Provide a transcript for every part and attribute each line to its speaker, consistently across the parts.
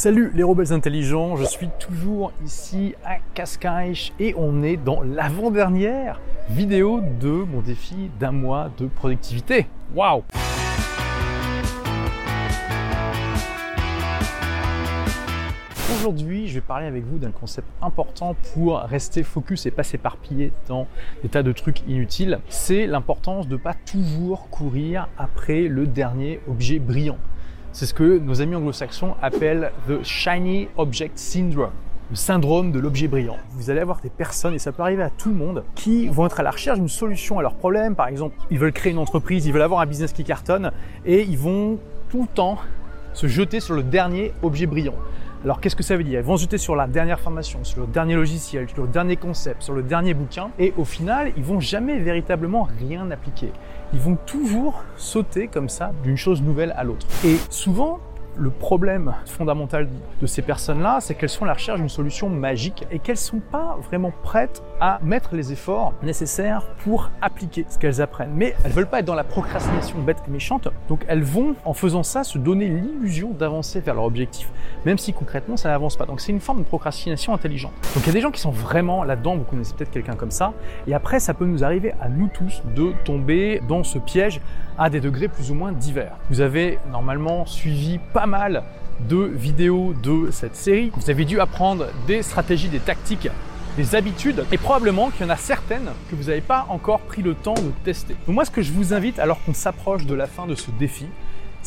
Speaker 1: Salut les rebelles intelligents, je suis toujours ici à Cascais et on est dans l'avant-dernière vidéo de mon défi d'un mois de productivité. Waouh Aujourd'hui, je vais parler avec vous d'un concept important pour rester focus et pas s'éparpiller dans des tas de trucs inutiles. C'est l'importance de ne pas toujours courir après le dernier objet brillant. C'est ce que nos amis anglo-saxons appellent the shiny object syndrome le syndrome de l'objet brillant. Vous allez avoir des personnes, et ça peut arriver à tout le monde, qui vont être à la recherche d'une solution à leurs problèmes. Par exemple, ils veulent créer une entreprise, ils veulent avoir un business qui cartonne, et ils vont tout le temps se jeter sur le dernier objet brillant. Alors qu'est-ce que ça veut dire? Ils vont jeter sur la dernière formation, sur le dernier logiciel, sur le dernier concept, sur le dernier bouquin, et au final, ils vont jamais véritablement rien appliquer. Ils vont toujours sauter comme ça d'une chose nouvelle à l'autre. Et souvent, le problème fondamental de ces personnes-là, c'est qu'elles sont à la recherche d'une solution magique et qu'elles ne sont pas vraiment prêtes à mettre les efforts nécessaires pour appliquer ce qu'elles apprennent. Mais elles veulent pas être dans la procrastination bête et méchante, donc elles vont, en faisant ça, se donner l'illusion d'avancer vers leur objectif, même si concrètement ça n'avance pas. Donc c'est une forme de procrastination intelligente. Donc il y a des gens qui sont vraiment là-dedans, vous connaissez peut-être quelqu'un comme ça, et après ça peut nous arriver à nous tous de tomber dans ce piège à des degrés plus ou moins divers. Vous avez normalement suivi pas de vidéos de cette série. Vous avez dû apprendre des stratégies, des tactiques, des habitudes et probablement qu'il y en a certaines que vous n'avez pas encore pris le temps de tester. Donc moi ce que je vous invite alors qu'on s'approche de la fin de ce défi,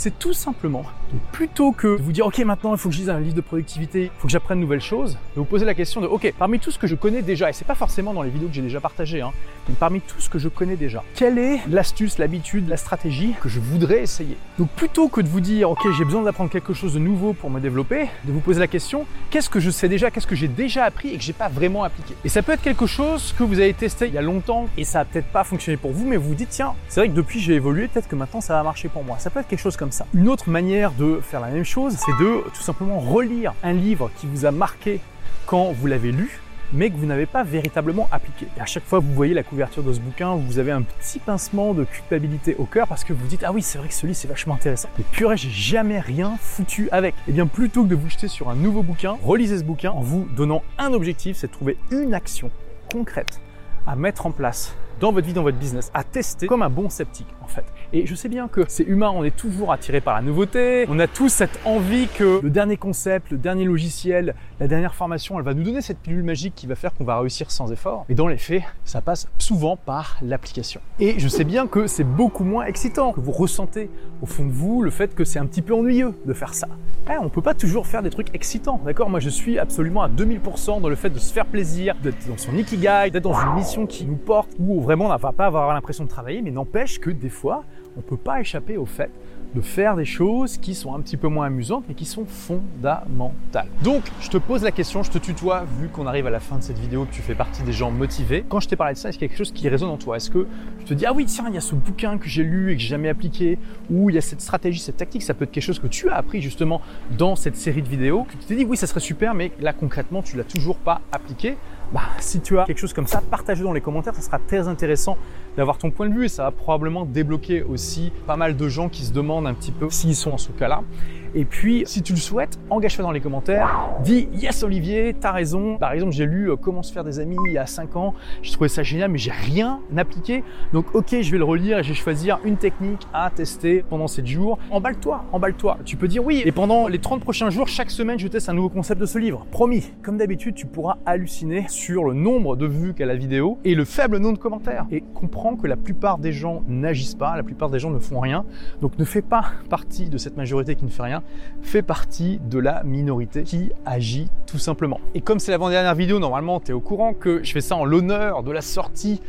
Speaker 1: c'est tout simplement, plutôt que de vous dire, ok, maintenant il faut que je lise un livre de productivité, il faut que j'apprenne de nouvelles choses, de vous poser la question de, ok, parmi tout ce que je connais déjà, et c'est pas forcément dans les vidéos que j'ai déjà partagées, hein, mais parmi tout ce que je connais déjà, quelle est l'astuce, l'habitude, la stratégie que je voudrais essayer? Donc plutôt que de vous dire, ok, j'ai besoin d'apprendre quelque chose de nouveau pour me développer, de vous poser la question, qu'est-ce que je sais déjà, qu'est-ce que j'ai déjà appris et que j'ai pas vraiment appliqué? Et ça peut être quelque chose que vous avez testé il y a longtemps et ça a peut-être pas fonctionné pour vous, mais vous vous dites, tiens, c'est vrai que depuis j'ai évolué, peut-être que maintenant ça va marcher pour moi. Ça peut être quelque chose comme Une autre manière de faire la même chose, c'est de tout simplement relire un livre qui vous a marqué quand vous l'avez lu mais que vous n'avez pas véritablement appliqué. Et à chaque fois que vous voyez la couverture de ce bouquin, vous avez un petit pincement de culpabilité au cœur parce que vous dites ah oui c'est vrai que ce livre c'est vachement intéressant. Mais purée j'ai jamais rien foutu avec. Et eh bien plutôt que de vous jeter sur un nouveau bouquin, relisez ce bouquin en vous donnant un objectif, c'est de trouver une action concrète à mettre en place dans votre vie, dans votre business, à tester comme un bon sceptique en fait. Et je sais bien que c'est humain, on est toujours attiré par la nouveauté, on a tous cette envie que le dernier concept, le dernier logiciel, la dernière formation, elle va nous donner cette pilule magique qui va faire qu'on va réussir sans effort. Mais dans les faits, ça passe souvent par l'application. Et je sais bien que c'est beaucoup moins excitant, que vous ressentez au fond de vous le fait que c'est un petit peu ennuyeux de faire ça. Eh, on peut pas toujours faire des trucs excitants, d'accord? Moi je suis absolument à 2000% dans le fait de se faire plaisir, d'être dans son ikigai, d'être dans une mission qui nous porte, où vraiment on ne va pas avoir l'impression de travailler, mais n'empêche que des fois, on ne peut pas échapper au fait de faire des choses qui sont un petit peu moins amusantes mais qui sont fondamentales. Donc, je te pose la question, je te tutoie vu qu'on arrive à la fin de cette vidéo, que tu fais partie des gens motivés. Quand je t'ai parlé de ça, est-ce qu'il y a quelque chose qui résonne en toi? Est-ce que je te dis, ah oui, tiens, il y a ce bouquin que j'ai lu et que j'ai jamais appliqué, ou il y a cette stratégie, cette tactique, ça peut être quelque chose que tu as appris justement dans cette série de vidéos, que tu t'es dit, oui, ça serait super, mais là concrètement, tu l'as toujours pas appliqué bah, si tu as quelque chose comme ça, partage-le dans les commentaires, ça sera très intéressant d'avoir ton point de vue et ça va probablement débloquer aussi pas mal de gens qui se demandent un petit peu s'ils sont dans ce cas-là. Et puis, si tu le souhaites, engage-toi dans les commentaires. Dis yes Olivier, t'as raison. Par exemple, j'ai lu euh, Comment se faire des amis il y a 5 ans. J'ai trouvé ça génial, mais j'ai rien appliqué. Donc, ok, je vais le relire et je vais choisir une technique à tester pendant 7 jours. Emballe-toi, emballe-toi. Tu peux dire oui. Et pendant les 30 prochains jours, chaque semaine, je teste un nouveau concept de ce livre. Promis. Comme d'habitude, tu pourras halluciner sur le nombre de vues qu'a la vidéo et le faible nombre de commentaires. Et comprends que la plupart des gens n'agissent pas, la plupart des gens ne font rien. Donc, ne fais pas partie de cette majorité qui ne fait rien fait partie de la minorité qui agit tout simplement. Et comme c'est l'avant-dernière vidéo, normalement, tu es au courant que je fais ça en l'honneur de la sortie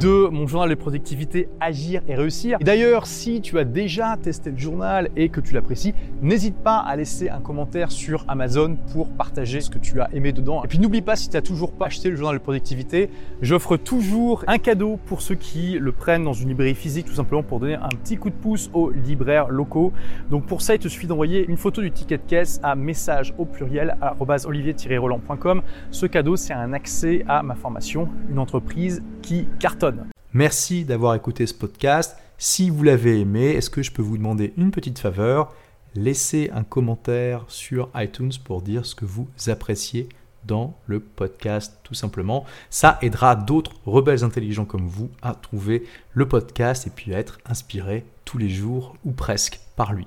Speaker 1: de mon journal de productivité Agir et réussir. D'ailleurs, si tu as déjà testé le journal et que tu l'apprécies, n'hésite pas à laisser un commentaire sur Amazon pour partager ce que tu as aimé dedans. Et puis n'oublie pas, si tu n'as toujours pas acheté le journal de productivité, j'offre toujours un cadeau pour ceux qui le prennent dans une librairie physique, tout simplement pour donner un petit coup de pouce aux libraires locaux. Donc pour ça, il te suffit d'envoyer une photo du ticket de caisse à message au pluriel olivier-roland.com. Ce cadeau, c'est un accès à ma formation, une entreprise qui cartonne.
Speaker 2: Merci d'avoir écouté ce podcast. Si vous l'avez aimé, est-ce que je peux vous demander une petite faveur?
Speaker 1: Laissez un commentaire sur iTunes pour dire ce que vous appréciez dans le podcast tout simplement. Ça aidera d'autres rebelles intelligents comme vous à trouver le podcast et puis à être inspirés tous les jours ou presque par lui.